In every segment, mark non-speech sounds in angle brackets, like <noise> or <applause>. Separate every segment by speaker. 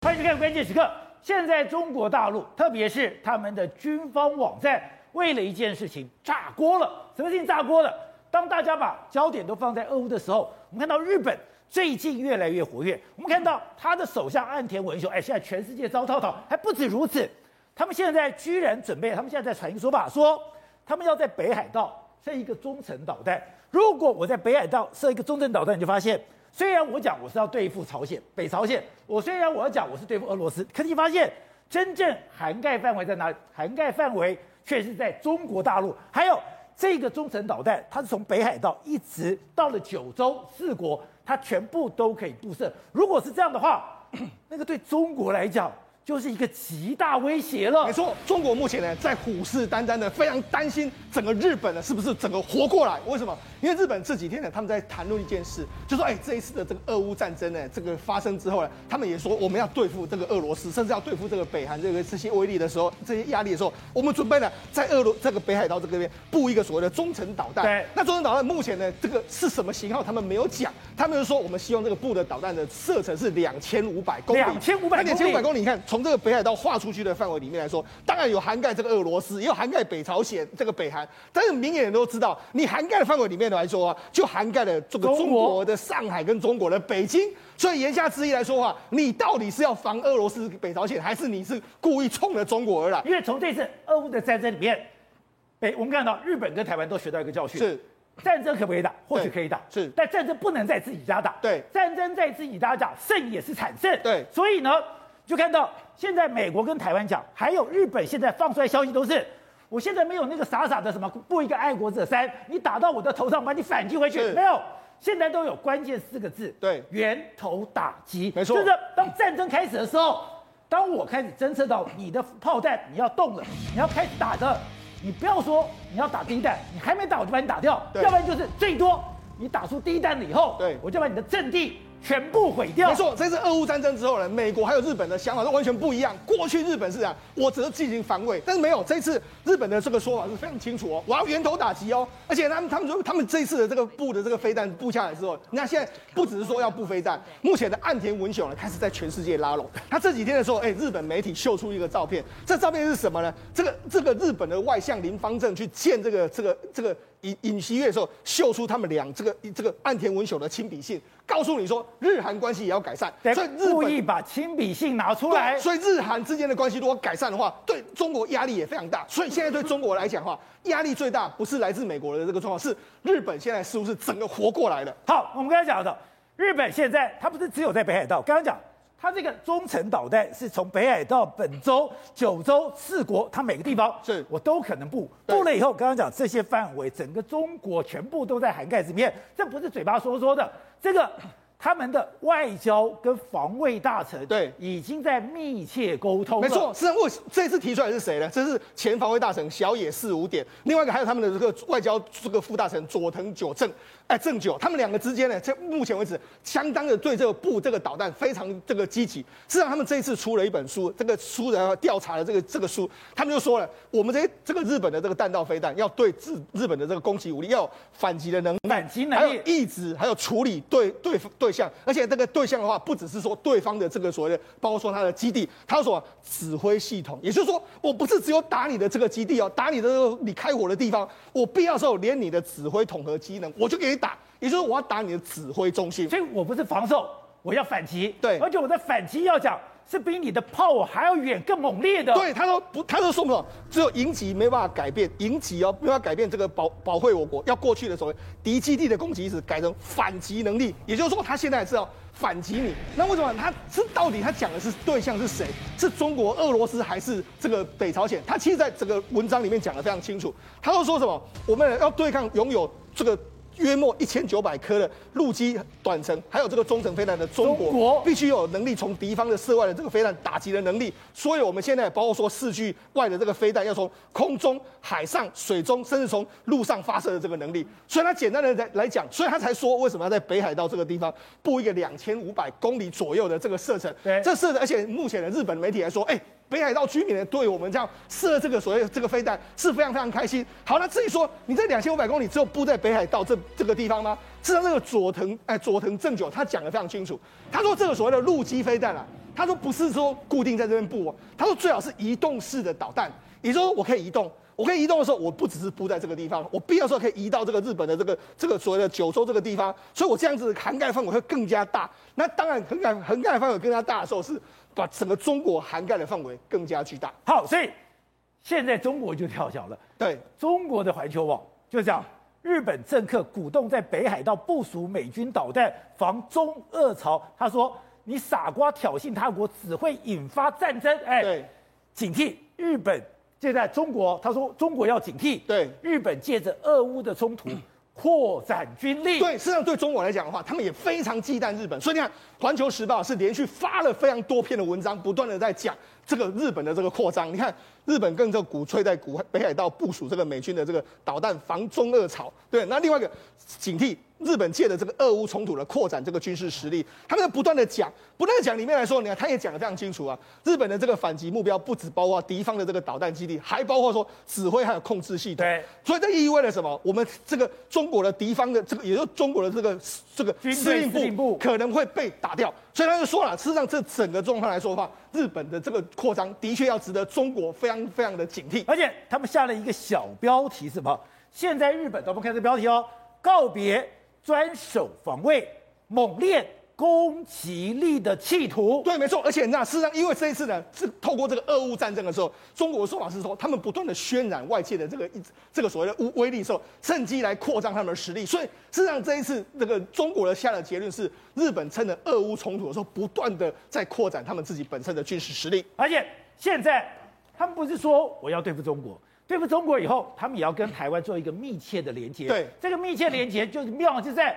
Speaker 1: 欢迎收看关键时刻。现在中国大陆，特别是他们的军方网站，为了一件事情炸锅了。什么事情炸锅了？当大家把焦点都放在俄乌的时候，我们看到日本最近越来越活跃。我们看到他的首相岸田文雄，哎，现在全世界遭滔滔。还不止如此，他们现在居然准备，他们现在在传一个说法，说他们要在北海道设一个中程导弹。如果我在北海道设一个中程导弹，你就发现。虽然我讲我是要对付朝鲜、北朝鲜，我虽然我要讲我是对付俄罗斯，可是你发现真正涵盖范围在哪里？涵盖范围却是在中国大陆。还有这个中程导弹，它是从北海道一直到了九州四国，它全部都可以布设。如果是这样的话，那个对中国来讲。就是一个极大威胁了。
Speaker 2: 没错，中国目前呢在虎视眈眈的，非常担心整个日本呢是不是整个活过来？为什么？因为日本这几天呢他们在谈论一件事，就说哎这一次的这个俄乌战争呢这个发生之后呢，他们也说我们要对付这个俄罗斯，甚至要对付这个北韩这个这些威力的时候，这些压力的时候，我们准备呢在俄罗这个北海道这个边布一个所谓的中程导弹。
Speaker 1: 对，
Speaker 2: 那中程导弹目前呢这个是什么型号？他们没有讲，他们就说我们希望这个布的导弹的射程是两千五百公里。
Speaker 1: 两千五百公里，
Speaker 2: 两千五百公里，你看从。从这个北海道划出去的范围里面来说，当然有涵盖这个俄罗斯，也有涵盖北朝鲜、这个北韩。但是明眼人都知道，你涵盖的范围里面来说啊，就涵盖了这个中国的上海跟中国的北京。所以言下之意来说的话，你到底是要防俄罗斯、北朝鲜，还是你是故意冲着中国而来？
Speaker 1: 因为从这次俄乌的战争里面，北我们看到日本跟台湾都学到一个教训：是战争可不可以打？或许可以打，是，但战争不能在自己家打。
Speaker 2: 对，
Speaker 1: 战争在自己家打，胜也是惨胜。
Speaker 2: 对，
Speaker 1: 所以呢。就看到现在美国跟台湾讲，还有日本现在放出来消息都是，我现在没有那个傻傻的什么布一个爱国者三，你打到我的头上把你反击回去，没有，现在都有关键四个字，
Speaker 2: 对，
Speaker 1: 源头打击，
Speaker 2: 没错，
Speaker 1: 就是当战争开始的时候，当我开始侦测到你的炮弹你要动了，你要开始打的，你不要说你要打第一弹，你还没打我就把你打掉，要不然就是最多你打出第一弹了以后，对，我就把你的阵地。全部毁掉。
Speaker 2: 没错，这次俄乌战争之后呢，美国还有日本的想法都完全不一样。过去日本是这样，我只是进行防卫，但是没有这次日本的这个说法是非常清楚哦，我要源头打击哦。而且他们他们说，他们这次的这个布的这个飞弹布下来之后，那现在不只是说要布飞弹，目前的岸田文雄呢开始在全世界拉拢。他这几天的时候，哎，日本媒体秀出一个照片，这照片是什么呢？这个这个日本的外相林芳正去见这个这个这个。尹尹锡悦的时候，秀出他们俩这个这个岸田文雄的亲笔信，告诉你说日韩关系也要改善，
Speaker 1: 所以故意把亲笔信拿出来。
Speaker 2: 所以日韩之间的关系如果改善的话，对中国压力也非常大。所以现在对中国来讲的话，<laughs> 压力最大不是来自美国的这个状况，是日本现在是不是整个活过来了？
Speaker 1: 好，我们刚才讲的，日本现在它不是只有在北海道，刚刚讲。它这个中程导弹是从北海道、本州、九州四国，它每个地方是我都可能布。布了以后，刚刚讲这些范围，整个中国全部都在涵盖里面，这不是嘴巴说说的，这个。他们的外交跟防卫大臣对已经在密切沟通了。
Speaker 2: 没错，实际上我这次提出来是谁呢？这是前防卫大臣小野四五点，另外一个还有他们的这个外交这个副大臣佐藤久正，哎，正久，他们两个之间呢，在目前为止相当的对这个布这个导弹非常这个积极。实际上，他们这一次出了一本书，这个书然后调查了这个这个书，他们就说了，我们这些这个日本的这个弹道飞弹要对日日本的这个攻击武力要有反击的能力，
Speaker 1: 反击能力，
Speaker 2: 还有抑制，还有处理对对对。对象，而且这个对象的话，不只是说对方的这个所谓的，包括说他的基地，他说指挥系统，也就是说，我不是只有打你的这个基地哦，打你的你开火的地方，我必要时候连你的指挥统合机能，我就给你打，也就是我要打你的指挥中心，
Speaker 1: 所以我不是防守，我要反击，
Speaker 2: 对，
Speaker 1: 而且我在反击要讲。是比你的炮还要远、更猛烈的。
Speaker 2: 对，他说不，他说说什么？只有迎击没办法改变，迎击哦，没办法改变这个保保卫我国要过去的所谓敌基地的攻击是，改成反击能力。也就是说，他现在是要反击你。那为什么？他是到底他讲的是对象是谁？是中国、俄罗斯还是这个北朝鲜？他其实在这个文章里面讲的非常清楚。他都说什么？我们要对抗拥有这个。约莫一千九百颗的陆基短程，还有这个中程飞弹的中国，必须有能力从敌方的涉外的这个飞弹打击的能力。所以，我们现在包括说四距外的这个飞弹，要从空中、海上、水中，甚至从陆上发射的这个能力。所以，他简单的来来讲，所以他才说为什么要在北海道这个地方布一个两千五百公里左右的这个射程。对，这射程，而且目前的日本媒体来说，哎。北海道居民呢，对我们这样射这个所谓这个飞弹是非常非常开心。好，那至于说你这两千五百公里只有布在北海道这这个地方吗？事实上，这个佐藤哎佐藤正久他讲得非常清楚，他说这个所谓的陆基飞弹啊，他说不是说固定在这边布哦，他说最好是移动式的导弹，也就是说我可以移动。我可以移动的时候，我不只是布在这个地方，我必要的时候可以移到这个日本的这个这个所谓的九州这个地方，所以我这样子涵盖范围会更加大。那当然，涵盖涵盖范围更加大的时候，是把整个中国涵盖的范围更加巨大。
Speaker 1: 好，所以现在中国就跳脚了。
Speaker 2: 对，
Speaker 1: 中国的环球网就这样，日本政客鼓动在北海道部署美军导弹防中俄朝，他说你傻瓜挑衅他国只会引发战争。哎，对，警惕日本。现在中国，他说中国要警惕，
Speaker 2: 对
Speaker 1: 日本借着俄乌的冲突 <clears throat> 扩展军力。
Speaker 2: 对，实际上对中国来讲的话，他们也非常忌惮日本。所以你看，《环球时报》是连续发了非常多篇的文章，不断的在讲这个日本的这个扩张。你看，日本更就鼓吹在古北海道部署这个美军的这个导弹防中二草。对，那另外一个警惕。日本借的这个俄乌冲突的扩展这个军事实力，他们在不断的讲，不断的讲里面来说，你看他也讲的非常清楚啊。日本的这个反击目标不只包括敌方的这个导弹基地，还包括说指挥还有控制系统。
Speaker 1: 对，
Speaker 2: 所以这意味着什么？我们这个中国的敌方的这个，也就是中国的这个这个司令部可能会被打掉。所以他就说了，事实上这整个状况来说的话，日本的这个扩张的确要值得中国非常非常的警惕。
Speaker 1: 而且他们下了一个小标题，什么？现在日本，我们看这标题哦，告别。专守防卫，猛练攻击力的企图。
Speaker 2: 对，没错。而且那事实上，因为这一次呢，是透过这个俄乌战争的时候，中国的说法是说，他们不断的渲染外界的这个一这个所谓的威威力的时候，趁机来扩张他们的实力。所以事实上，这一次这个中国的下的结论是，日本趁着俄乌冲突的时候，不断的在扩展他们自己本身的军事实力。
Speaker 1: 而且现在他们不是说我要对付中国。对付中国以后，他们也要跟台湾做一个密切的连接。
Speaker 2: 对，
Speaker 1: 这个密切连接就是妙，就在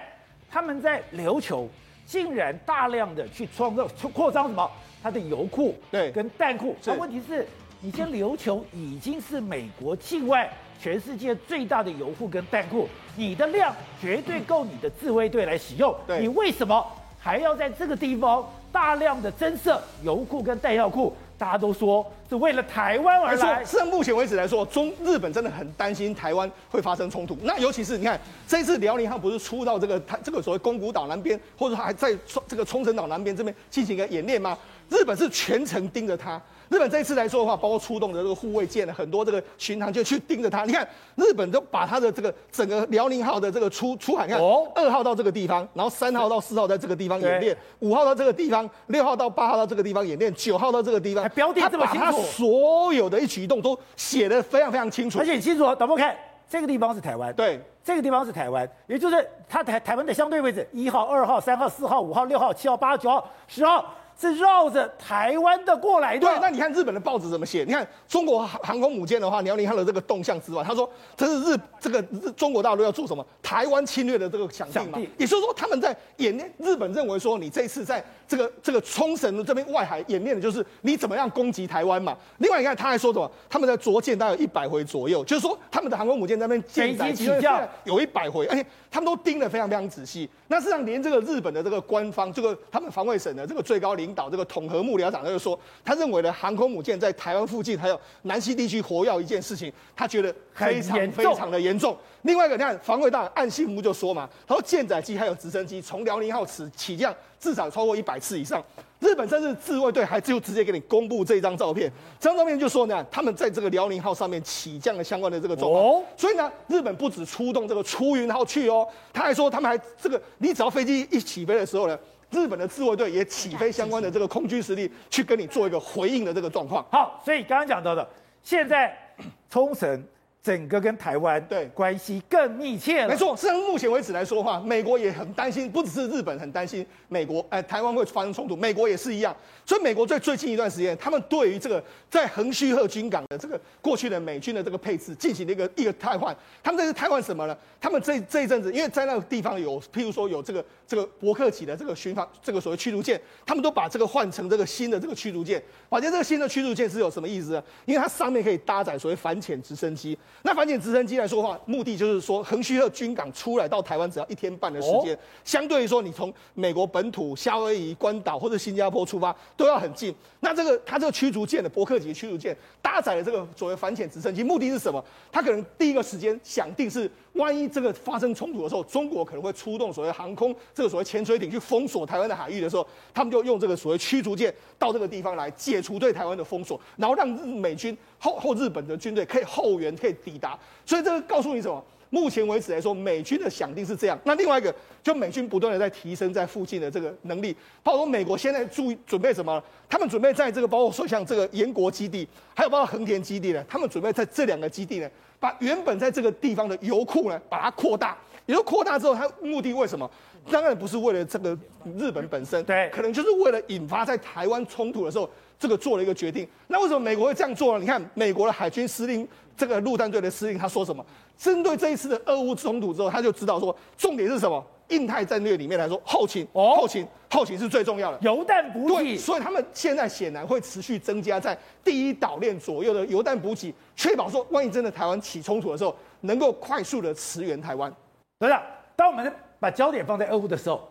Speaker 1: 他们在琉球竟然大量的去创造、扩张什么？它的油库，
Speaker 2: 对，
Speaker 1: 跟弹库。那问题是，你现在琉球已经是美国境外全世界最大的油库跟弹库，你的量绝对够你的自卫队来使用。
Speaker 2: 对，
Speaker 1: 你为什么还要在这个地方大量的增设油库跟弹药库？大家都说是为了台湾而来。
Speaker 2: 是，目前为止来说，中日本真的很担心台湾会发生冲突。那尤其是你看，这一次辽宁号不是出到这个台这个所谓宫古岛南边，或者还在冲这个冲绳岛南边这边进行一个演练吗？日本是全程盯着它。日本这一次来说的话，包括出动的这个护卫舰，很多这个巡航就去盯着它。你看，日本都把它的这个整个辽宁号的这个出出海，你看二号到这个地方，然后三号到四号在这个地方演练，五号到这个地方，六号到八号到这个地方演练，九号到这个地方，
Speaker 1: 标的这么清楚，
Speaker 2: 他所有的一举一动都写得非常非常清楚。
Speaker 1: 而且清楚，导播看这个地方是台湾，
Speaker 2: 对，
Speaker 1: 这个地方是台湾，也就是它台台湾的相对位置，一号、二号、三号、四号、五号、六号、七号、八号、九号、十号。是绕着台湾的过来的。
Speaker 2: 对，那你看日本的报纸怎么写？你看中国航空母舰的话，辽宁号的这个动向之外，他说这是日这个日中国大陆要做什么？台湾侵略的这个想定嘛。也就是说，他们在演练。日本认为说，你这次在这个这个冲绳这边外海演练的就是你怎么样攻击台湾嘛。另外，你看他还说什么？他们在着舰大概有一百回左右，就是说他们的航空母舰在那边舰载起降有一百回，而且他们都盯得非常非常仔细。那事实上，连这个日本的这个官方，这个他们防卫省的这个最高领。领导这个统合幕僚长他就说，他认为呢，航空母舰在台湾附近还有南西地区活跃一件事情，他觉得非常非常的严重。另外一个，你看防卫大臣岸信夫就说嘛，他说舰载机还有直升机从辽宁号起起降至少超过一百次以上。日本甚至自卫队还就直接给你公布这张照片，这张照片就说呢，他们在这个辽宁号上面起降的相关的这个状况。哦，所以呢，日本不止出动这个出云号去哦，他还说他们还这个，你只要飞机一起飞的时候呢。日本的自卫队也起飞相关的这个空军实力，去跟你做一个回应的这个状况。
Speaker 1: 好，所以刚刚讲到的，现在 <clears throat> 冲绳。整个跟台湾对关系更密切了。
Speaker 2: 没错，实际上目前为止来说的话，美国也很担心，不只是日本很担心美国，哎，台湾会发生冲突，美国也是一样。所以美国在最近一段时间，他们对于这个在横须贺军港的这个过去的美军的这个配置进行了一个一个汰换。他们这是汰换什么呢？他们这这一阵子，因为在那个地方有，譬如说有这个这个伯克级的这个巡防这个所谓驱逐舰，他们都把这个换成这个新的这个驱逐舰。而且这个新的驱逐舰是有什么意思呢？因为它上面可以搭载所谓反潜直升机。那反潜直升机来说的话，目的就是说，横须贺军港出来到台湾只要一天半的时间，哦、相对于说你从美国本土、夏威夷、关岛或者新加坡出发都要很近。那这个它这个驱逐舰的伯克级驱逐舰搭载了这个所谓反潜直升机，目的是什么？它可能第一个时间想定是，万一这个发生冲突的时候，中国可能会出动所谓航空这个所谓潜水艇去封锁台湾的海域的时候，他们就用这个所谓驱逐舰到这个地方来解除对台湾的封锁，然后让美军后后日本的军队可以后援可以抵达。所以这个告诉你什么？目前为止来说，美军的想定是这样。那另外一个，就美军不断的在提升在附近的这个能力。包括美国现在注意准备什么？他们准备在这个包括说像这个延国基地，还有包括横田基地呢，他们准备在这两个基地呢，把原本在这个地方的油库呢，把它扩大。也就扩大之后，它目的为什么？当然不是为了这个日本本身，
Speaker 1: 对，
Speaker 2: 可能就是为了引发在台湾冲突的时候，这个做了一个决定。那为什么美国会这样做呢？你看，美国的海军司令。这个陆战队的司令他说什么？针对这一次的俄乌冲突之后，他就知道说，重点是什么？印太战略里面来说，后勤，哦，后勤，后勤是最重要的，
Speaker 1: 油弹补给。
Speaker 2: 所以他们现在显然会持续增加在第一岛链左右的油弹补给，确保说，万一真的台湾起冲突的时候，能够快速的驰援台湾。
Speaker 1: 对了，当我们把焦点放在俄乌的时候，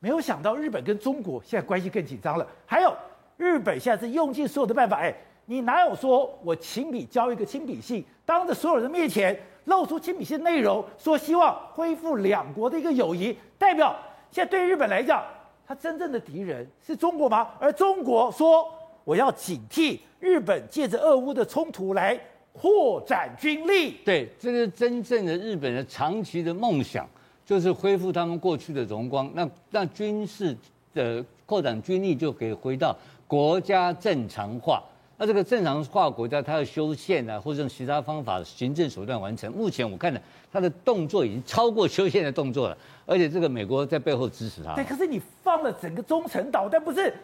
Speaker 1: 没有想到日本跟中国现在关系更紧张了。还有，日本现在是用尽所有的办法，哎。你哪有说我亲笔交一个亲笔信，当着所有人面前露出亲笔信内容，说希望恢复两国的一个友谊，代表现在对日本来讲，他真正的敌人是中国吗？而中国说我要警惕日本借着俄乌的冲突来扩展军力。
Speaker 3: 对，这个真正的日本的长期的梦想，就是恢复他们过去的荣光，那那军事的扩展军力就可以回到国家正常化。那这个正常化国家，它要修宪啊，或者用其他方法、行政手段完成。目前我看呢，它的动作已经超过修宪的动作了，而且这个美国在背后支持它。
Speaker 1: 对，可是你放了整个中程导弹，不是，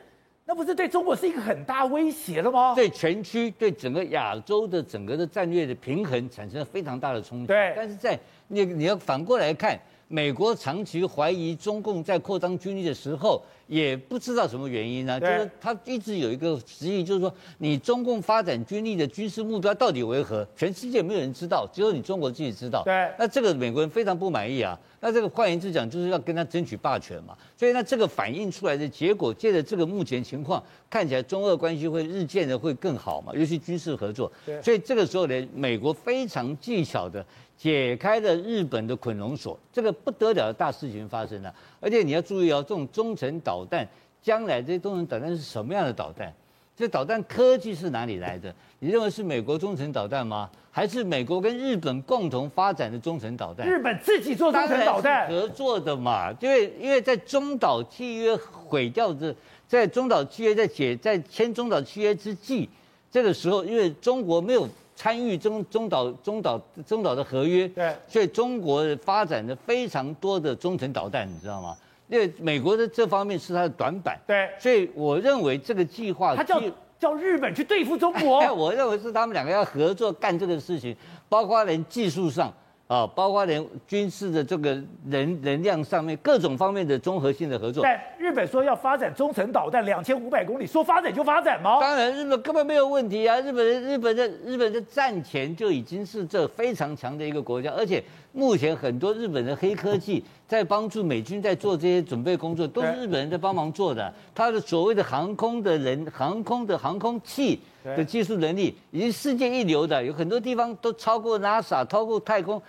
Speaker 1: 那不是对中国是一个很大威胁了吗？
Speaker 3: 对全区、对整个亚洲的整个的战略的平衡产生了非常大的冲击。
Speaker 1: 对，
Speaker 3: 但是在你你要反过来看。美国长期怀疑中共在扩张军力的时候，也不知道什么原因呢？就是他一直有一个质疑，就是说你中共发展军力的军事目标到底为何？全世界没有人知道，只有你中国自己知道。
Speaker 1: 对，
Speaker 3: 那这个美国人非常不满意啊。那这个换言之讲，就是要跟他争取霸权嘛。所以那这个反映出来的结果，借着这个目前情况，看起来中俄关系会日渐的会更好嘛，尤其军事合作。对，所以这个时候呢，美国非常技巧的。解开了日本的捆龙锁，这个不得了的大事情发生了。而且你要注意哦，这种中程导弹，将来这些中程导弹是什么样的导弹？这导弹科技是哪里来的？你认为是美国中程导弹吗？还是美国跟日本共同发展的中程导弹？
Speaker 1: 日本自己做中程导弹
Speaker 3: 合作的嘛？因为因为在中岛契约毁掉的，在中岛契约在解在签中岛契约之际，这个时候因为中国没有。参与中中岛中岛中岛的合约，
Speaker 1: 对，
Speaker 3: 所以中国发展的非常多的中程导弹，你知道吗？因为美国的这方面是它的短板，
Speaker 1: 对，
Speaker 3: 所以我认为这个计划，
Speaker 1: 他叫叫日本去对付中国，
Speaker 3: 哎，<laughs> 我认为是他们两个要合作干这个事情，包括连技术上。啊，包括连军事的这个人能量上面各种方面的综合性的合作。
Speaker 1: 但日本说要发展中程导弹两千五百公里，说发展就发展吗？
Speaker 3: 当然，日本根本没有问题啊！日本的日本的日本的战前就已经是这非常强的一个国家，而且目前很多日本的黑科技在帮助美军在做这些准备工作，都是日本人在帮忙做的。他的所谓的航空的人、航空的航空器的技术能力，已经世界一流的，有很多地方都超过 NASA，超过太空。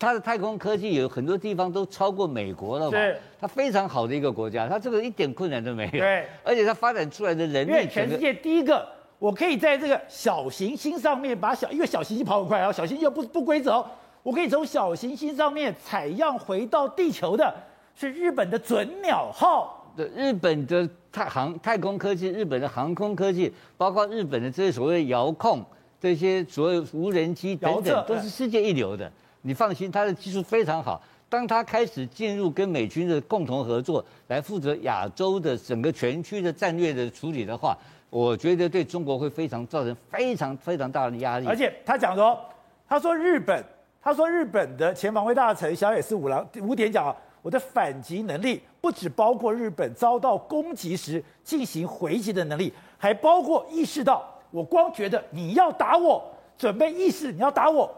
Speaker 3: 它的太空科技有很多地方都超过美国了嘛？
Speaker 1: 是，
Speaker 3: 它非常好的一个国家，它这个一点困难都没有。
Speaker 1: 对，
Speaker 3: 而且它发展出来的人力，
Speaker 1: 全世界第一个，我可以在这个小行星上面把小，因为小行星跑很快啊，小行星又不不规则，我可以从小行星上面采样回到地球的，是日本的准鸟号
Speaker 3: 对，日本的太航太空科技，日本的航空科技，包括日本的这些所谓遥控，这些所谓无人机等等，都是世界一流的。你放心，他的技术非常好。当他开始进入跟美军的共同合作，来负责亚洲的整个全区的战略的处理的话，我觉得对中国会非常造成非常非常大的压力。
Speaker 1: 而且他讲说，他说日本，他说日本的前防卫大臣小野寺五郎五点讲啊，我的反击能力不只包括日本遭到攻击时进行回击的能力，还包括意识到我光觉得你要打我，准备意识你要打我。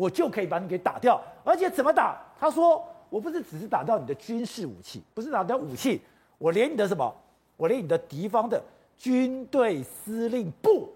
Speaker 1: 我就可以把你给打掉。而且怎么打？他说，我不是只是打掉你的军事武器，不是打掉武器，我连你的什么，我连你的敌方的军队司令部。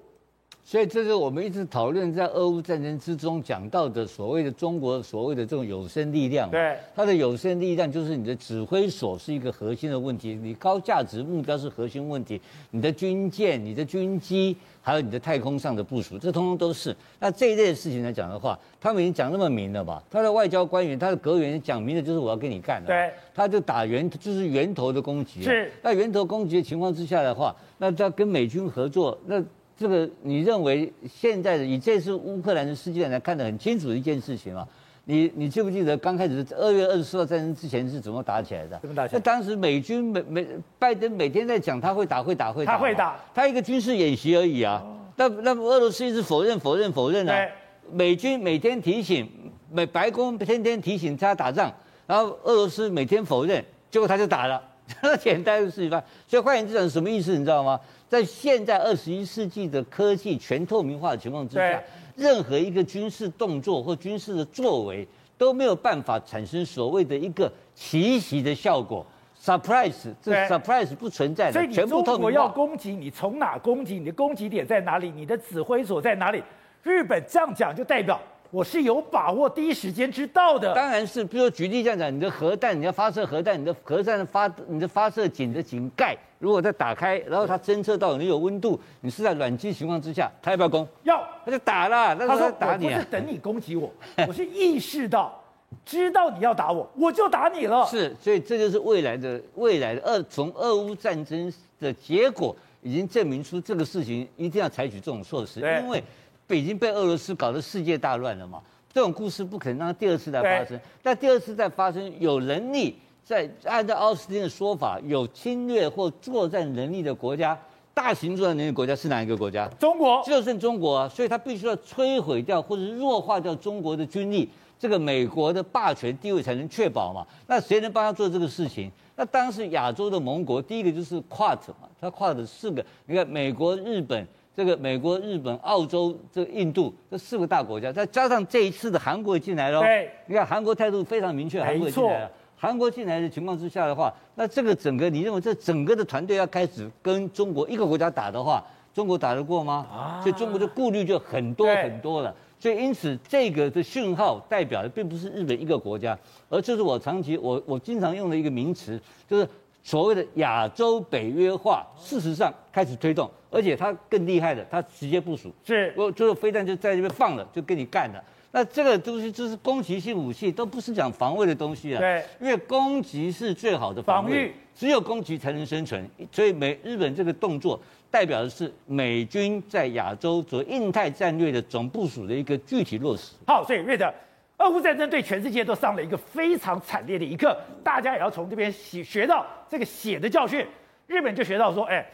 Speaker 3: 所以这是我们一直讨论在俄乌战争之中讲到的所谓的中国所谓的这种有生力量。
Speaker 1: 对，
Speaker 3: 它的有生力量就是你的指挥所是一个核心的问题，你高价值目标是核心问题，你的军舰、你的军机，还有你的太空上的部署，这通通都是。那这一类的事情来讲的话，他们已经讲那么明了吧？他的外交官员、他的阁员讲明了，就是我要跟你干了。
Speaker 1: 对，
Speaker 3: 他就打源，就是源头的攻击。
Speaker 1: 是。
Speaker 3: 那源头攻击的情况之下的话，那他跟美军合作，那。这个你认为现在的以这次乌克兰的事件来看得很清楚的一件事情啊？你你记不记得刚开始二月二十四号战争之前是怎么打起来的？
Speaker 1: 怎么打起来？
Speaker 3: 那当时美军每每拜登每天在讲他会打会打会打，
Speaker 1: 他会打，
Speaker 3: 他一个军事演习而已啊。那那么俄罗斯一直否认否认否认啊。美军每天提醒，美白宫天天提醒他打仗，然后俄罗斯每天否认，结果他就打了，这 <laughs> 简单的事情吧。所以换言之是什么意思？你知道吗？在现在二十一世纪的科技全透明化的情况之下，任何一个军事动作或军事的作为都没有办法产生所谓的一个奇袭的效果，surprise，这 surprise 不存在的，
Speaker 1: 所以你中国要攻击，你从哪攻击？你的攻击点在哪里？你的指挥所在哪里？日本这样讲就代表。我是有把握第一时间知道的，
Speaker 3: 当然是，比如说举例这样讲，你的核弹，你要发射核弹，你的核弹发，你的发射井的井盖，如果再打开，然后它侦测到你有温度，你是在暖机情况之下，它要不要攻？
Speaker 1: 要，
Speaker 3: 他就打了。他
Speaker 1: 说
Speaker 3: 打你、啊，
Speaker 1: 我不是等你攻击我，我是意识到，知道你要打我，我就打你了。
Speaker 3: 是，所以这就是未来的未来的俄从俄乌战争的结果，已经证明出这个事情一定要采取这种措施，因为。北京被俄罗斯搞得世界大乱了嘛？这种故事不可能让它第二次再发生。但第二次再发生，有能力在按照奥斯汀的说法，有侵略或作战能力的国家，大型作战能力的国家是哪一个国家？
Speaker 1: 中国，
Speaker 3: 就剩中国啊！所以他必须要摧毁掉或者弱化掉中国的军力，这个美国的霸权地位才能确保嘛？那谁能帮他做这个事情？那当时亚洲的盟国，第一个就是 QUAD 嘛，他 QUAD 四个，你看美国、日本。这个美国、日本、澳洲、这个印度这四个大国家，再加上这一次的韩国进来了。
Speaker 1: 对，
Speaker 3: 你看韩国态度非常明确，韩国进来了。韩国进来的情况之下的话，那这个整个你认为这整个的团队要开始跟中国一个国家打的话，中国打得过吗？啊，所以中国的顾虑就很多很多了。所以因此这个的讯号代表的并不是日本一个国家，而这是我长期我我经常用的一个名词，就是。所谓的亚洲北约化，事实上开始推动，而且它更厉害的，它直接部署，
Speaker 1: 是，
Speaker 3: 我就是飞弹就在这边放了，就跟你干了。那这个东西就是攻击性武器，都不是讲防卫的东西啊。
Speaker 1: 对，
Speaker 3: 因为攻击是最好的防御，只有攻击才能生存。所以美日本这个动作，代表的是美军在亚洲做印太战略的总部署的一个具体落实。
Speaker 1: 好，所以瑞德。俄乌战争对全世界都上了一个非常惨烈的一课，大家也要从这边学学到这个血的教训。日本就学到说，哎，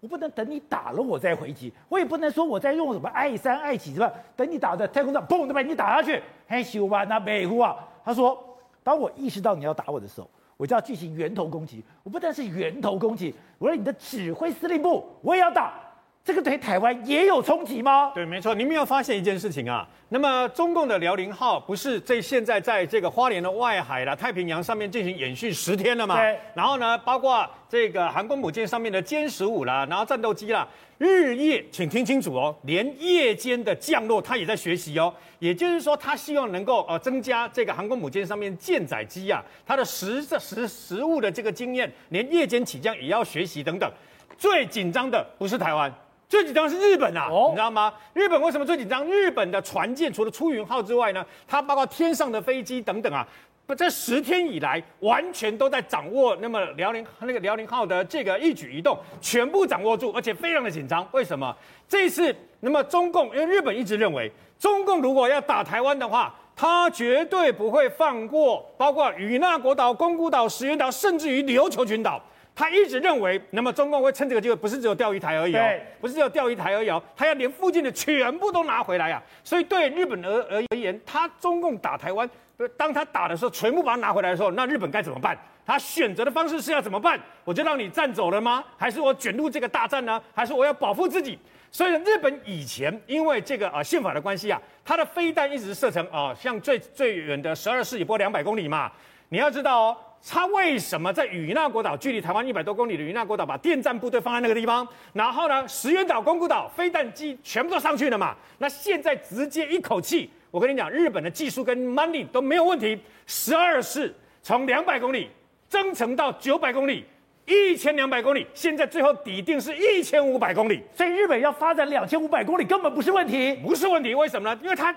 Speaker 1: 我不能等你打了我再回击，我也不能说我在用什么爱三爱几什么，等你打在太空上，砰，就把你打下去。嘿，修吧，那北湖啊，他说，当我意识到你要打我的时候，我就要进行源头攻击。我不但是源头攻击，我连你的指挥司令部我也要打。这个对台湾也有冲击吗？
Speaker 4: 对，没错。你们有发现一件事情啊，那么中共的辽宁号不是在现在在这个花莲的外海啦，太平洋上面进行演训十天了嘛？对。然后呢，包括这个航空母舰上面的歼十五啦，然后战斗机啦，日夜，请听清楚哦，连夜间的降落它也在学习哦。也就是说，它希望能够呃增加这个航空母舰上面舰载机啊，它的实这实实物的这个经验，连夜间起降也要学习等等。最紧张的不是台湾。最紧张是日本啊，你知道吗？日本为什么最紧张？日本的船舰除了出云号之外呢，它包括天上的飞机等等啊，不，这十天以来完全都在掌握。那么辽宁那个辽宁号的这个一举一动，全部掌握住，而且非常的紧张。为什么？这一次，那么中共因为日本一直认为，中共如果要打台湾的话，他绝对不会放过包括与那国岛、宫古岛、石垣岛，甚至于琉球群岛。他一直认为，那么中共会趁这个机会，不是只有钓鱼台而已哦，不是只有钓鱼台而已哦，他要连附近的全部都拿回来啊！所以对日本而而言，他中共打台湾，当他打的时候，全部把它拿回来的时候，那日本该怎么办？他选择的方式是要怎么办？我就让你战走了吗？还是我卷入这个大战呢？还是我要保护自己？所以呢，日本以前因为这个啊宪法的关系啊，它的飞弹一直射程啊，像最最远的十二式也不过两百公里嘛。你要知道哦，它为什么在与那国岛距离台湾一百多公里的与那国岛把电站部队放在那个地方，然后呢，石垣岛、宫古岛飞弹机全部都上去了嘛？那现在直接一口气，我跟你讲，日本的技术跟 money 都没有问题，十二式从两百公里增程到九百公里。一千两百公里，现在最后底定是一千五百公里，
Speaker 1: 所以日本要发展两千五百公里根本不是问题，
Speaker 4: 不是问题。为什么呢？因为它，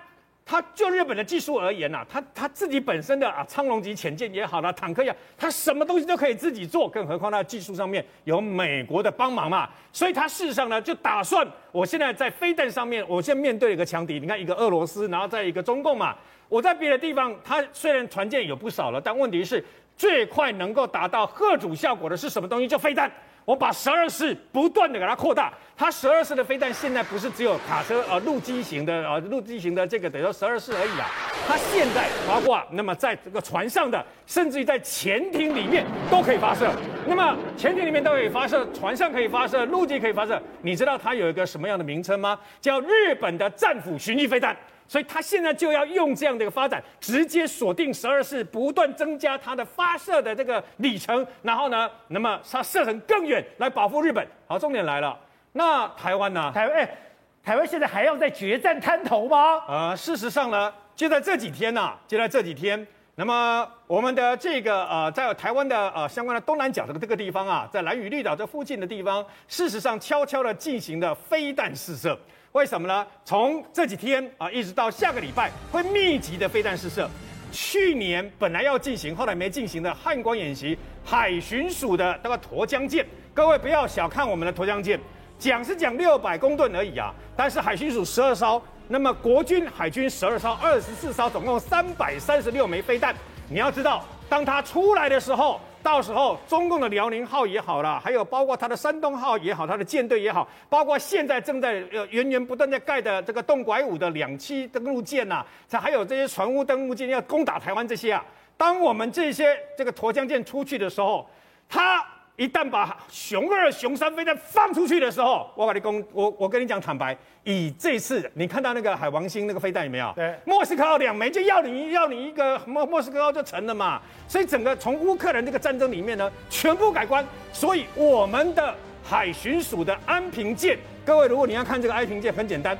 Speaker 4: 它就日本的技术而言呐、啊，它它自己本身的啊，苍龙级潜舰也好了，坦克也好，它什么东西都可以自己做，更何况它技术上面有美国的帮忙嘛，所以它事实上呢，就打算，我现在在飞弹上面，我现在面对一个强敌，你看一个俄罗斯，然后再一个中共嘛，我在别的地方，它虽然团舰有不少了，但问题是。最快能够达到吓阻效果的是什么东西？就飞弹。我把十二式不断的给它扩大。它十二式的飞弹现在不是只有卡车呃陆基型的呃陆基型的这个等于说十二式而已啊。它现在包括那么在这个船上的，甚至于在潜艇里面都可以发射。那么潜艇里面都可以发射，船上可以发射，陆基可以发射。你知道它有一个什么样的名称吗？叫日本的战斧巡弋飞弹。所以他现在就要用这样的一个发展，直接锁定十二式，不断增加它的发射的这个里程，然后呢，那么它射程更远，来保护日本。好，重点来了，那台湾呢？
Speaker 1: 台湾，哎，台湾现在还要在决战滩头吗？
Speaker 4: 呃，事实上呢，就在这几天呐、啊，就在这几天，那么我们的这个呃，在台湾的呃相关的东南角的这个地方啊，在蓝屿绿岛这附近的地方，事实上悄悄的进行了飞弹试射。为什么呢？从这几天啊，一直到下个礼拜，会密集的飞弹试射。去年本来要进行，后来没进行的汉光演习，海巡署的那个沱江舰，各位不要小看我们的沱江舰，讲是讲六百公吨而已啊，但是海巡署十二艘，那么国军海军十二艘，二十四艘，总共三百三十六枚飞弹。你要知道，当它出来的时候。到时候，中共的辽宁号也好了，还有包括他的山东号也好，他的舰队也好，包括现在正在呃源源不断在盖的这个洞拐五的两栖登陆舰呐，这还有这些船坞登陆舰要攻打台湾这些啊，当我们这些这个沱江舰出去的时候，他。一旦把熊二、熊三飞弹放出去的时候，我跟你讲，我我跟你讲坦白，以这次你看到那个海王星那个飞弹有没有？
Speaker 1: 对，
Speaker 4: 莫斯科号两枚就要你要你一个莫莫斯科号就成了嘛。所以整个从乌克兰这个战争里面呢，全部改观。所以我们的海巡署的安平舰，各位如果你要看这个安平舰，很简单，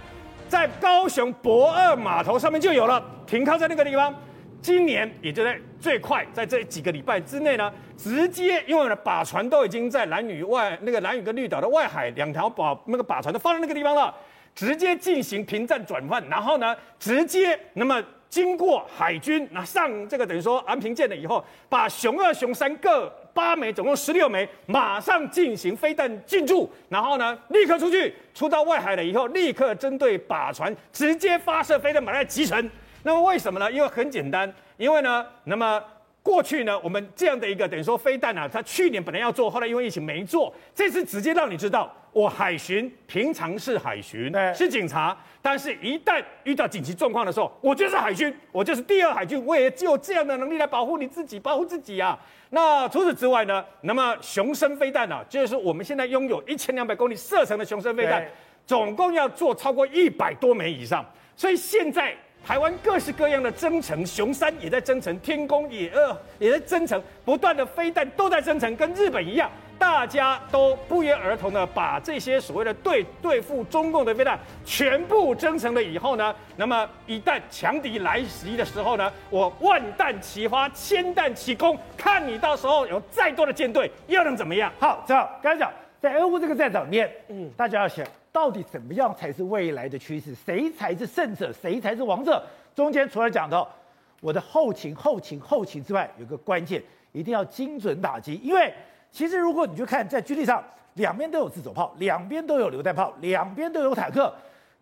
Speaker 4: 在高雄博二码头上面就有了，停靠在那个地方。今年也就在最快在这几个礼拜之内呢，直接因为呢靶船都已经在蓝屿外那个蓝屿跟绿岛的外海两条靶那个靶船都放在那个地方了，直接进行平战转换，然后呢直接那么经过海军那上这个等于说安平舰了以后，把熊二熊三各八枚，总共十六枚，马上进行飞弹进驻，然后呢立刻出去，出到外海了以后，立刻针对靶船直接发射飞弹把它击沉。那么为什么呢？因为很简单，因为呢，那么过去呢，我们这样的一个等于说飞弹啊，它去年本来要做，后来因为疫情没做，这次直接让你知道，我海巡平常是海巡，是警察，但是一旦遇到紧急状况的时候，我就是海军，我就是第二海军，我也只有这样的能力来保护你自己，保护自己啊。那除此之外呢，那么雄升飞弹啊，就是我们现在拥有一千两百公里射程的雄升飞弹，总共要做超过一百多枚以上，所以现在。台湾各式各样的增程，雄三也在增程，天弓也二也在增程，不断的飞弹都在增程，跟日本一样，大家都不约而同的把这些所谓的对对付中共的飞弹全部增程了以后呢，那么一旦强敌来袭的时候呢，我万弹齐发，千弹齐攻，看你到时候有再多的舰队又能怎么样？
Speaker 1: 好，这样刚才讲在俄乌这个战场里面，嗯，大家要想。到底怎么样才是未来的趋势？谁才是胜者？谁才是王者？中间除了讲到我的后勤、后勤、后勤之外，有个关键，一定要精准打击。因为其实如果你去看在军力上，两边都有自走炮，两边都有榴弹炮，两边都有坦克。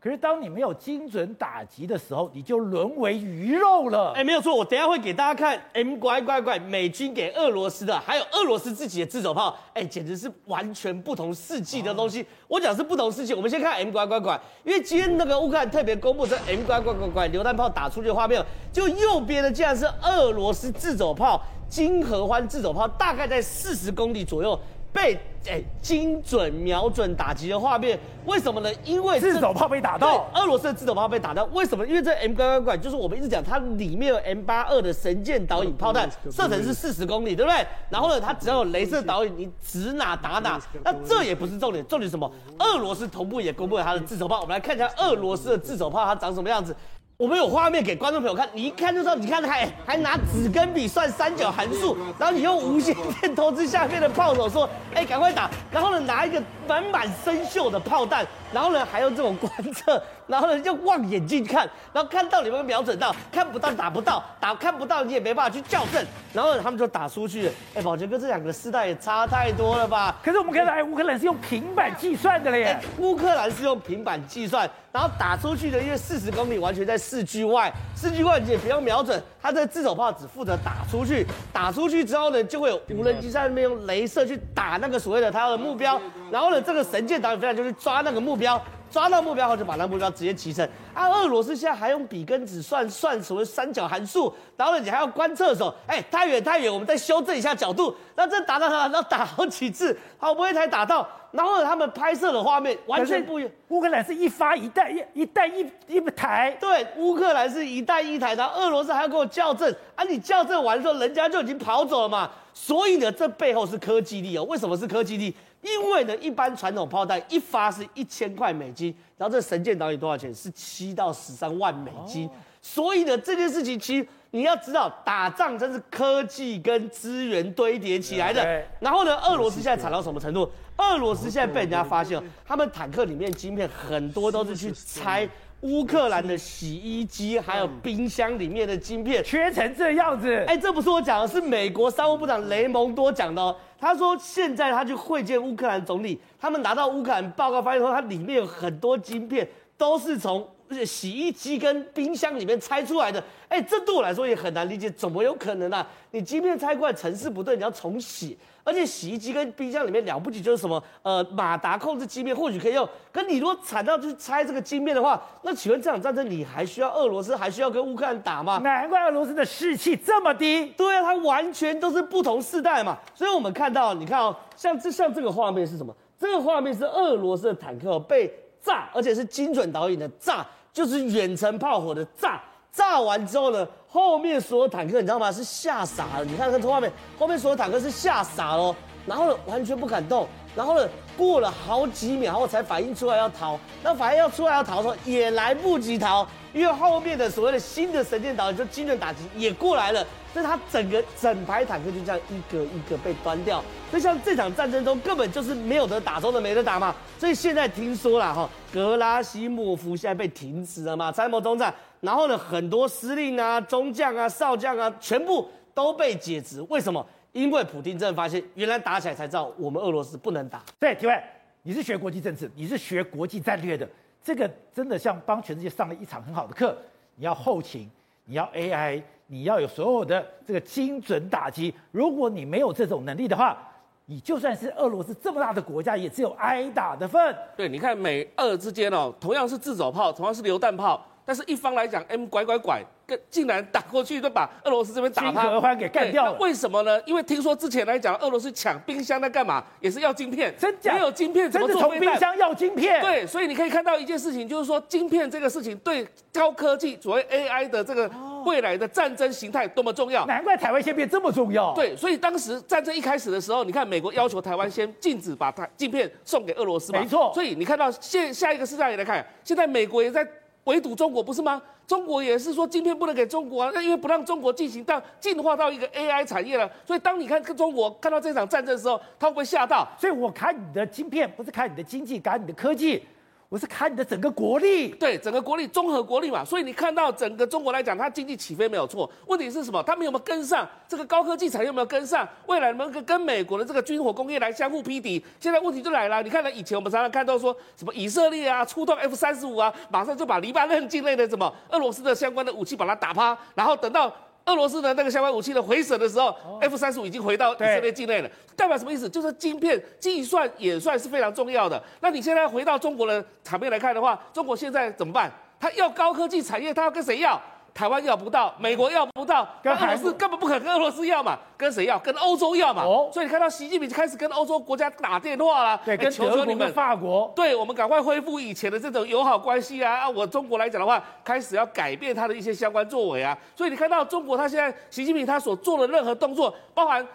Speaker 1: 可是当你没有精准打击的时候，你就沦为鱼肉了。
Speaker 5: 哎，没有错，我等一下会给大家看 M 拐拐拐美军给俄罗斯的，还有俄罗斯自己的自走炮，哎，简直是完全不同世纪的东西。哦、我讲是不同世纪，我们先看 M 拐拐拐，因为今天那个乌克兰特别公布这 M 拐拐拐拐榴弹炮打出去的画面，就右边的竟然是俄罗斯自走炮金合欢自走炮，大概在四十公里左右。被哎精准瞄准打击的画面，为什么呢？因为
Speaker 1: 自走炮被打到，
Speaker 5: 俄罗斯的自走炮被打到，为什么？因为这 M 拐拐拐就是我们一直讲，它里面有 M 八二的神箭导引炮弹，射程是四十公里，对不对？然后呢，它只要有镭射导引，你指哪打哪。那这也不是重点，重点是什么？俄罗斯同步也公布了它的自走炮，我们来看一下俄罗斯的自走炮它长什么样子。我们有画面给观众朋友看，你一看就知道，你看还还拿纸跟笔算三角函数，然后你用无线电通知下面的炮手说，<laughs> 哎，赶快打，然后呢拿一个满满生锈的炮弹，然后呢还用这种观测，然后呢就望远镜看，然后看到你们瞄准到，看不到打不到，打看不到你也没办法去校正，然后呢他们就打出去。哎，宝杰哥这两个世代也差太多了吧？
Speaker 1: 可是我们看到，哎，乌克兰是用平板计算的了耶，
Speaker 5: 乌克兰是用平板计算。然后打出去的，因为四十公里完全在视距外，视距外你也不用瞄准，它的自走炮只负责打出去，打出去之后呢，就会有无人机在那边用镭射去打那个所谓的它的目标，然后呢，这个神箭导演飞弹就去抓那个目标。抓到目标后就把那目标直接击沉。啊，俄罗斯现在还用笔跟纸算算所谓三角函数，然后呢，你还要观测手，哎、欸，太远太远，我们再修正一下角度。那这打到他，然后打好几次，好不容易才打到。然后，他们拍摄的画面完全不一样。
Speaker 1: 乌克兰是一发一弹一一弹一一台，
Speaker 5: 对，乌克兰是一弹一台，然后俄罗斯还要给我校正。啊，你校正完之后，人家就已经跑走了嘛。所以呢，这背后是科技力哦。为什么是科技力？因为呢，一般传统炮弹一发是一千块美金，然后这神箭导引多少钱？是七到十三万美金。哦、所以呢，这件事情其实你要知道，打仗真是科技跟资源堆叠起来的。然后呢，俄罗斯现在惨到什么程度？俄罗斯现在被人家发现，他们坦克里面晶片很多都是去拆乌克兰的洗衣机，还有冰箱里面的晶片，
Speaker 1: 缺成这样子。
Speaker 5: 哎，这不是我讲的，是美国商务部长雷蒙多讲的哦。他说：“现在他去会见乌克兰总理，他们拿到乌克兰报告，发现说它里面有很多晶片都是从洗衣机跟冰箱里面拆出来的。哎，这对我来说也很难理解，怎么有可能啊？你晶片拆过来，程式不对，你要重洗。而且洗衣机跟冰箱里面了不起就是什么？呃，马达控制晶片或许可以用。可你如果惨到去拆这个晶片的话，那请问这场战争你还需要俄罗斯还需要跟乌克兰打吗？
Speaker 1: 难怪俄罗斯的士气这么低。
Speaker 5: 对啊，它完全都是不同世代嘛。所以我们看到，你看哦，像这像这个画面是什么？这个画面是俄罗斯的坦克被炸，而且是精准导引的炸，就是远程炮火的炸。炸完之后呢，后面所有坦克你知道吗？是吓傻了。你看看这画面，后面所有坦克是吓傻了，然后呢完全不敢动，然后呢过了好几秒后才反应出来要逃。那反应要出来要逃的时候也来不及逃，因为后面的所谓的新的神殿导引就精准打击也过来了，所以他整个整排坦克就这样一个一个被端掉。所以像这场战争中根本就是没有得打中的没得打嘛。所以现在听说了哈，格拉西莫夫现在被停职了嘛，参谋总长。然后呢，很多司令啊、中将啊、少将啊，全部都被解职。为什么？因为普丁真的发现，原来打起来才知道我们俄罗斯不能打。
Speaker 1: 对，体会，你是学国际政治，你是学国际战略的，这个真的像帮全世界上了一场很好的课。你要后勤，你要 AI，你要有所有的这个精准打击。如果你没有这种能力的话，你就算是俄罗斯这么大的国家，也只有挨打的份。
Speaker 6: 对，你看美俄之间哦，同样是自走炮，同样是榴弹炮。但是一方来讲，M 拐拐拐，跟竟然打过去就把俄罗斯这边打趴，
Speaker 1: 金给干掉了。
Speaker 6: 为什么呢？因为听说之前来讲，俄罗斯抢冰箱在干嘛？也是要晶片，
Speaker 1: 真假？
Speaker 6: 没有晶片怎么做？
Speaker 1: 从冰箱要晶片。
Speaker 6: 对，所以你可以看到一件事情，就是说晶片这个事情对高科技，所谓 AI 的这个未来的战争形态多么重要。
Speaker 1: 难怪台湾先变这么重要。
Speaker 6: 对，所以当时战争一开始的时候，你看美国要求台湾先禁止把台晶片送给俄罗斯嘛？
Speaker 1: 没错。
Speaker 6: 所以你看到现下一个时代也来看，现在美国也在。围堵中国不是吗？中国也是说晶片不能给中国啊，那因为不让中国进行到进化到一个 AI 产业了，所以当你看中国看到这场战争的时候，他会不会吓到？
Speaker 1: 所以我看你的晶片不是看你的经济，看你的科技。我是看你的整个国力，
Speaker 6: 对整个国力，综合国力嘛。所以你看到整个中国来讲，它经济起飞没有错。问题是什么？它们有没有跟上这个高科技产业？有没有跟上未来能够跟美国的这个军火工业来相互匹敌？现在问题就来了。你看了以前我们常常看到说什么以色列啊出动 F 三十五啊，马上就把黎巴嫩境内的什么俄罗斯的相关的武器把它打趴，然后等到。俄罗斯的那个相关武器的回审的时候，F 三十五已经回到以色列境内了，代表什么意思？就是晶片计算演算是非常重要的。那你现在回到中国的场面来看的话，中国现在怎么办？他要高科技产业，他要跟谁要？台湾要不到，美国要不到，跟俄罗斯根本不可能跟俄罗斯要嘛，跟谁要？跟欧洲要嘛。哦，所以你看到习近平开始跟欧洲国家打电话了，
Speaker 1: 对，跟求求你们法国，
Speaker 6: 对我们赶快恢复以前的这种友好关系啊！啊，我中国来讲的话，开始要改变他的一些相关作为啊。所以你看到中国他现在习近平他所做的任何动作，包含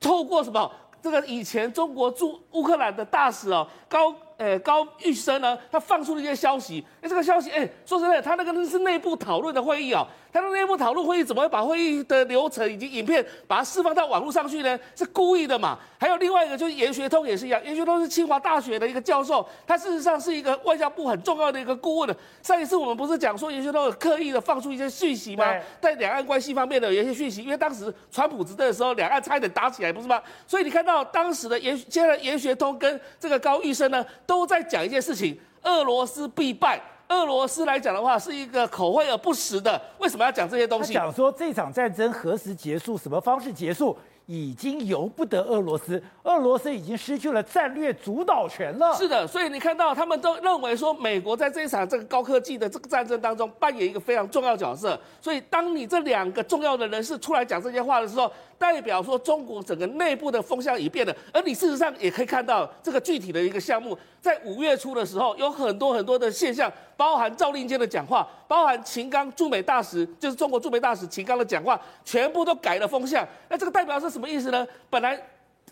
Speaker 6: 透过什么？这个以前中国驻乌克兰的大使哦，高。呃，高玉生呢，他放出了一些消息。哎，这个消息，哎，说实在，他那个是内部讨论的会议哦。他的内部讨论会议怎么会把会议的流程以及影片把它释放到网络上去呢？是故意的嘛？还有另外一个就是严学通也是一样，严学通是清华大学的一个教授，他事实上是一个外交部很重要的一个顾问。上一次我们不是讲说严学通有刻意的放出一些讯息吗？在两岸关系方面的有一些讯息，因为当时川普执政的时候，两岸差一点打起来，不是吗？所以你看到当时的严，现在严学通跟这个高玉生呢，都在讲一件事情：俄罗斯必败。俄罗斯来讲的话，是一个口惠而不实的。为什么要讲这些东西？
Speaker 1: 讲说这场战争何时结束，什么方式结束？已经由不得俄罗斯，俄罗斯已经失去了战略主导权了。
Speaker 6: 是的，所以你看到他们都认为说，美国在这一场这个高科技的这个战争当中扮演一个非常重要角色。所以当你这两个重要的人士出来讲这些话的时候，代表说中国整个内部的风向已变了。而你事实上也可以看到这个具体的一个项目，在五月初的时候，有很多很多的现象，包含赵立坚的讲话，包含秦刚驻美大使，就是中国驻美大使秦刚的讲话，全部都改了风向。那这个代表是什么？意思呢？本来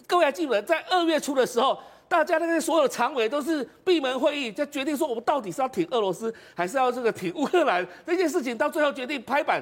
Speaker 6: 各位还记得，在二月初的时候，大家那些所有常委都是闭门会议，在决定说我们到底是要挺俄罗斯，还是要这个挺乌克兰这件事情，到最后决定拍板，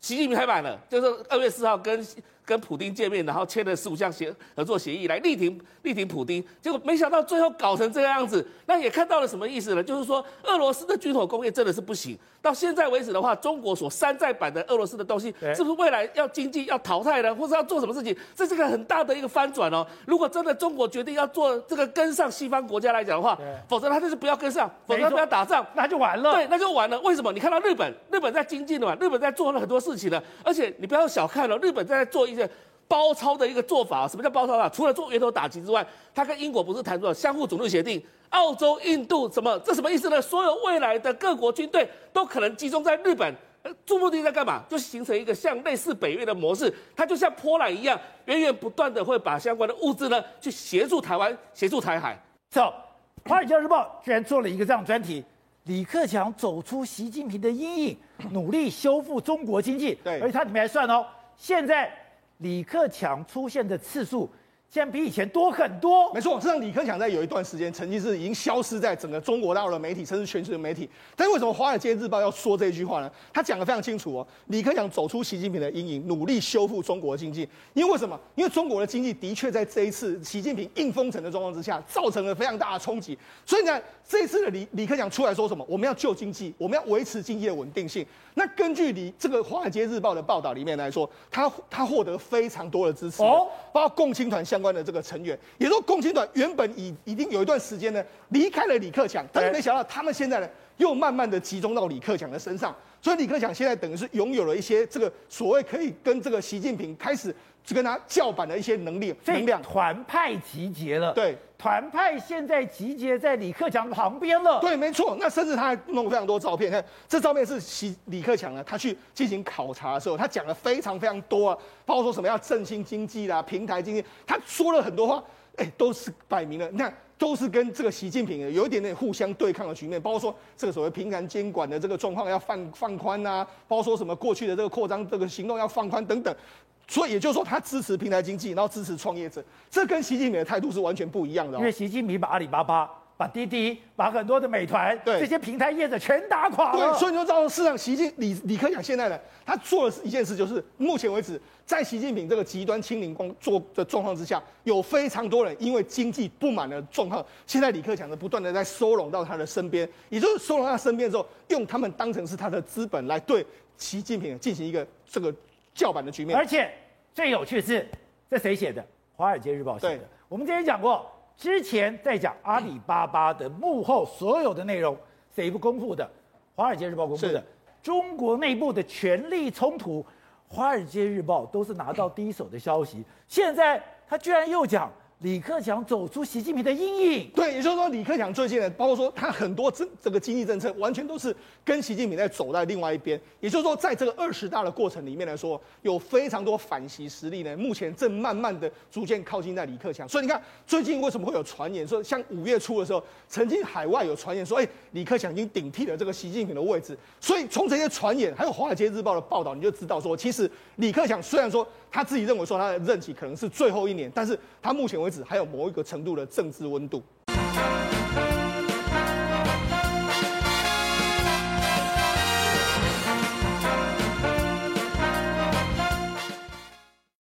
Speaker 6: 习近平拍板了，就是二月四号跟。跟普丁见面，然后签了十五项协合作协议来力挺力挺普丁，结果没想到最后搞成这个样子，那也看到了什么意思呢？就是说俄罗斯的军火工业真的是不行。到现在为止的话，中国所山寨版的俄罗斯的东西，是不是未来要经济要淘汰呢？或者要做什么事情？这是个很大的一个翻转哦。如果真的中国决定要做这个跟上西方国家来讲的话，否则他就是不要跟上，否则他不要打仗，
Speaker 1: 那就完了。
Speaker 6: 对，那就完了。为什么？你看到日本，日本在精进的嘛，日本在做了很多事情的，而且你不要小看了，日本在做一些。包抄的一个做法，什么叫包抄啊？除了做源头打击之外，他跟英国不是谈出了相互主力协定？澳洲、印度什么？这什么意思呢？所有未来的各国军队都可能集中在日本，呃，注目的在干嘛？就形成一个像类似北约的模式，它就像波兰一样，源源不断的会把相关的物资呢去协助台湾，协助台海。
Speaker 1: 走，《华尔街日报》居然做了一个这样专题：李克强走出习近平的阴影，努力修复中国经济。对，而且他里面还算哦，现在。李克强出现的次数，竟然比以前多很多。
Speaker 2: 没错，实际上李克强在有一段时间曾经是已经消失在整个中国大陆的媒体，甚至全球的媒体。但是为什么《华尔街日报》要说这句话呢？他讲得非常清楚哦。李克强走出习近平的阴影，努力修复中国经济。因为什么？因为中国的经济的确在这一次习近平硬封城的状况之下，造成了非常大的冲击。所以呢，这次的李李克强出来说什么？我们要救经济，我们要维持经济的稳定性。那根据你这个《华尔街日报》的报道里面来说，他他获得非常多的支持哦，包括共青团相关的这个成员，也说共青团原本已已经有一段时间呢离开了李克强，但是没想到他们现在呢又慢慢的集中到李克强的身上，所以李克强现在等于是拥有了一些这个所谓可以跟这个习近平开始。就跟他叫板的一些能力、能量，
Speaker 1: 团派集结了。
Speaker 2: 对，
Speaker 1: 团派现在集结在李克强旁边了。
Speaker 2: 对，没错。那甚至他还弄非常多照片，看这照片是习李克强呢，他去进行考察的时候，他讲了非常非常多啊，包括说什么要振兴经济啦、平台经济，他说了很多话，哎，都是摆明了，你看都是跟这个习近平有一点点互相对抗的局面，包括说这个所谓平台监管的这个状况要放放宽啊，包括说什么过去的这个扩张这个行动要放宽等等。所以也就是说，他支持平台经济，然后支持创业者，这跟习近平的态度是完全不一样的。
Speaker 1: 因为习近平把阿里巴巴、把滴滴、把很多的美团，对这些平台业者全打垮了。
Speaker 2: 对，所以你就知道，市场习近李李克强现在呢，他做的一件事就是，目前为止，在习近平这个极端清零工作的状况之下，有非常多人因为经济不满的状况，现在李克强呢不断的在收拢到他的身边，也就是收拢到他身边之后，用他们当成是他的资本来对习近平进行一个这个。叫板的局面，
Speaker 1: 而且最有趣的是，这谁写的？《华尔街日报》写的。我们之前讲过，之前在讲阿里巴巴的幕后所有的内容，谁不公布的？《华尔街日报》公布的。中国内部的权力冲突，《华尔街日报》都是拿到第一手的消息。现在他居然又讲李克强走出习近平的阴影。
Speaker 2: 对，也就是说，李克强最近呢，包括说他很多政这个经济政策，完全都是跟习近平在走在另外一边。也就是说，在这个二十大的过程里面来说，有非常多反习实力呢，目前正慢慢的逐渐靠近在李克强。所以你看，最近为什么会有传言说，像五月初的时候，曾经海外有传言说，哎，李克强已经顶替了这个习近平的位置。所以从这些传言，还有《华尔街日报》的报道，你就知道说，其实李克强虽然说他自己认为说他的任期可能是最后一年，但是他目前为止还有某一个程度的政治温度。